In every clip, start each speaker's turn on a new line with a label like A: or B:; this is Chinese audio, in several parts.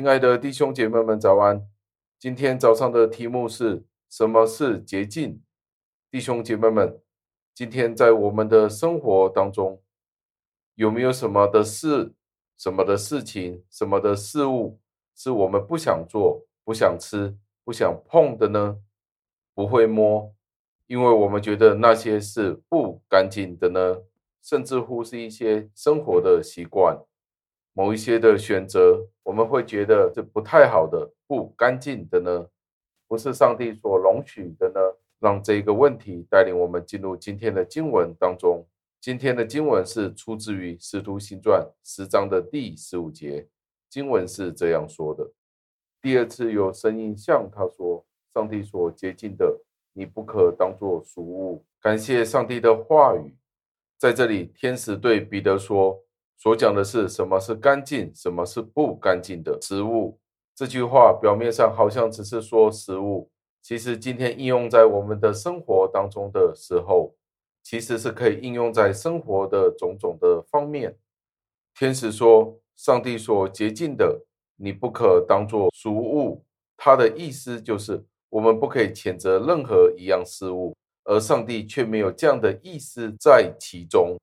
A: 亲爱的弟兄姐妹们，早安！今天早上的题目是什么是洁净？弟兄姐妹们，今天在我们的生活当中，有没有什么的事、什么的事情、什么的事物，是我们不想做、不想吃、不想碰的呢？不会摸，因为我们觉得那些是不干净的呢？甚至乎是一些生活的习惯。某一些的选择，我们会觉得是不太好的、不干净的呢？不是上帝所容许的呢？让这个问题带领我们进入今天的经文当中。今天的经文是出自于《使徒行传》十章的第十五节，经文是这样说的：“第二次有声音向他说，上帝所洁净的，你不可当作俗物。”感谢上帝的话语，在这里，天使对彼得说。所讲的是什么是干净，什么是不干净的食物。这句话表面上好像只是说食物，其实今天应用在我们的生活当中的时候，其实是可以应用在生活的种种的方面。天使说：“上帝所洁净的，你不可当作俗物。”他的意思就是，我们不可以谴责任何一样事物，而上帝却没有这样的意思在其中。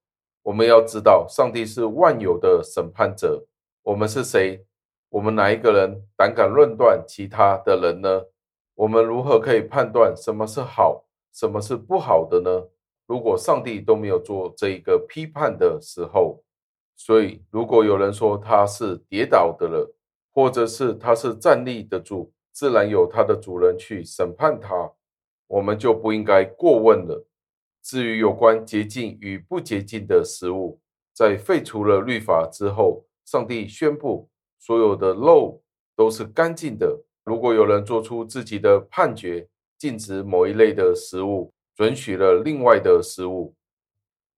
A: 我们要知道，上帝是万有的审判者。我们是谁？我们哪一个人胆敢论断其他的人呢？我们如何可以判断什么是好，什么是不好的呢？如果上帝都没有做这一个批判的时候，所以如果有人说他是跌倒的了，或者是他是站立得住，自然有他的主人去审判他，我们就不应该过问了。至于有关洁净与不洁净的食物，在废除了律法之后，上帝宣布所有的肉都是干净的。如果有人做出自己的判决，禁止某一类的食物，准许了另外的食物，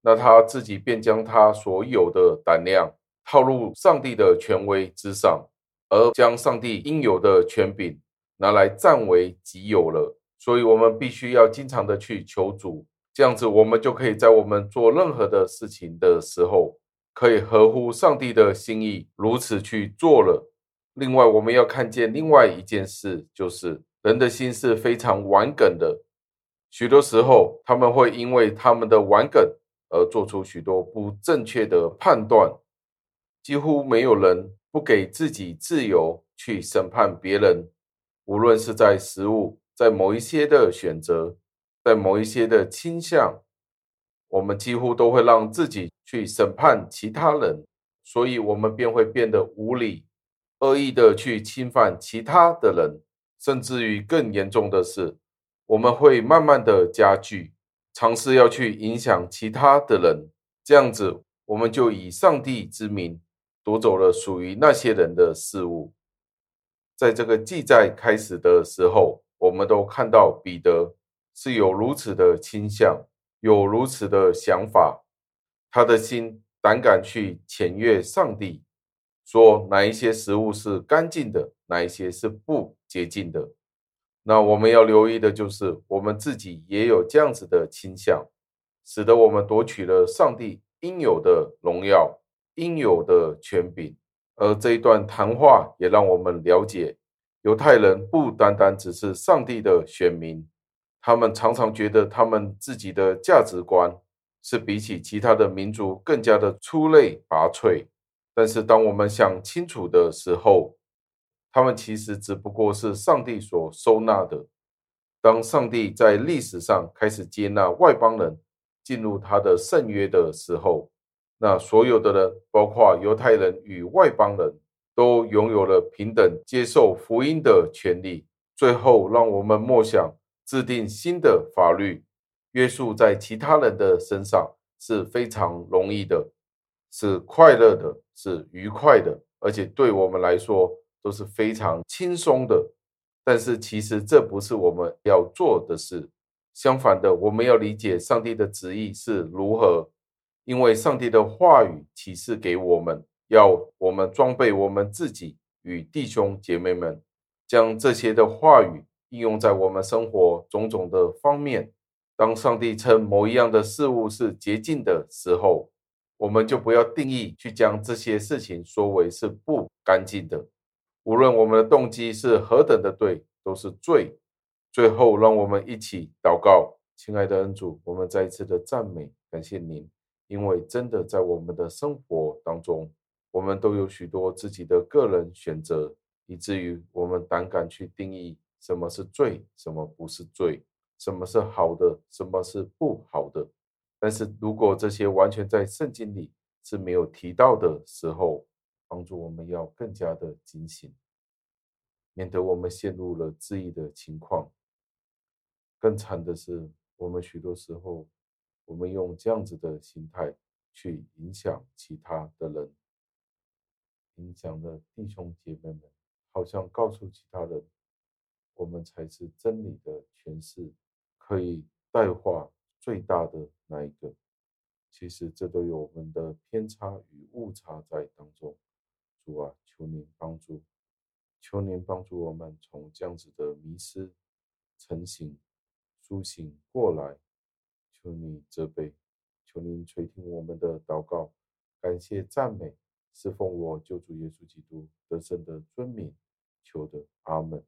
A: 那他自己便将他所有的胆量套入上帝的权威之上，而将上帝应有的权柄拿来占为己有了。所以，我们必须要经常的去求主。这样子，我们就可以在我们做任何的事情的时候，可以合乎上帝的心意，如此去做了。另外，我们要看见另外一件事，就是人的心是非常顽梗的。许多时候，他们会因为他们的顽梗而做出许多不正确的判断。几乎没有人不给自己自由去审判别人，无论是在食物，在某一些的选择。在某一些的倾向，我们几乎都会让自己去审判其他人，所以我们便会变得无理、恶意的去侵犯其他的人，甚至于更严重的是，我们会慢慢的加剧，尝试要去影响其他的人，这样子我们就以上帝之名夺走了属于那些人的事物。在这个记载开始的时候，我们都看到彼得。是有如此的倾向，有如此的想法，他的心胆敢去僭越上帝，说哪一些食物是干净的，哪一些是不洁净的。那我们要留意的就是，我们自己也有这样子的倾向，使得我们夺取了上帝应有的荣耀、应有的权柄。而这一段谈话也让我们了解，犹太人不单单只是上帝的选民。他们常常觉得他们自己的价值观是比起其他的民族更加的出类拔萃，但是当我们想清楚的时候，他们其实只不过是上帝所收纳的。当上帝在历史上开始接纳外邦人进入他的圣约的时候，那所有的人，包括犹太人与外邦人都拥有了平等接受福音的权利。最后，让我们默想。制定新的法律，约束在其他人的身上是非常容易的，是快乐的，是愉快的，而且对我们来说都是非常轻松的。但是其实这不是我们要做的事，相反的，我们要理解上帝的旨意是如何，因为上帝的话语启示给我们，要我们装备我们自己与弟兄姐妹们，将这些的话语。应用在我们生活种种的方面。当上帝称某一样的事物是洁净的时候，我们就不要定义去将这些事情说为是不干净的。无论我们的动机是何等的对，都是罪。最后，让我们一起祷告，亲爱的恩主，我们再一次的赞美，感谢您，因为真的在我们的生活当中，我们都有许多自己的个人选择，以至于我们胆敢去定义什么是罪，什么不是罪，什么是好的，什么是不好的。但是如果这些完全在圣经里是没有提到的时候，帮助我们要更加的警醒，免得我们陷入了质疑的情况。更惨的是，我们许多时候，我们用这样子的心态去影响其他的人，影响了弟兄姐妹们，好像告诉其他人，我们才是真理的诠释，可以代化最大的那一个。其实这都有我们的偏差与误差在当中。主啊，求您帮助，求您帮助我们从这样子的迷失成型。苏醒过来，求你责备，求您垂听我们的祷告，感谢赞美，是奉我救主耶稣基督得胜的尊名求的，阿门。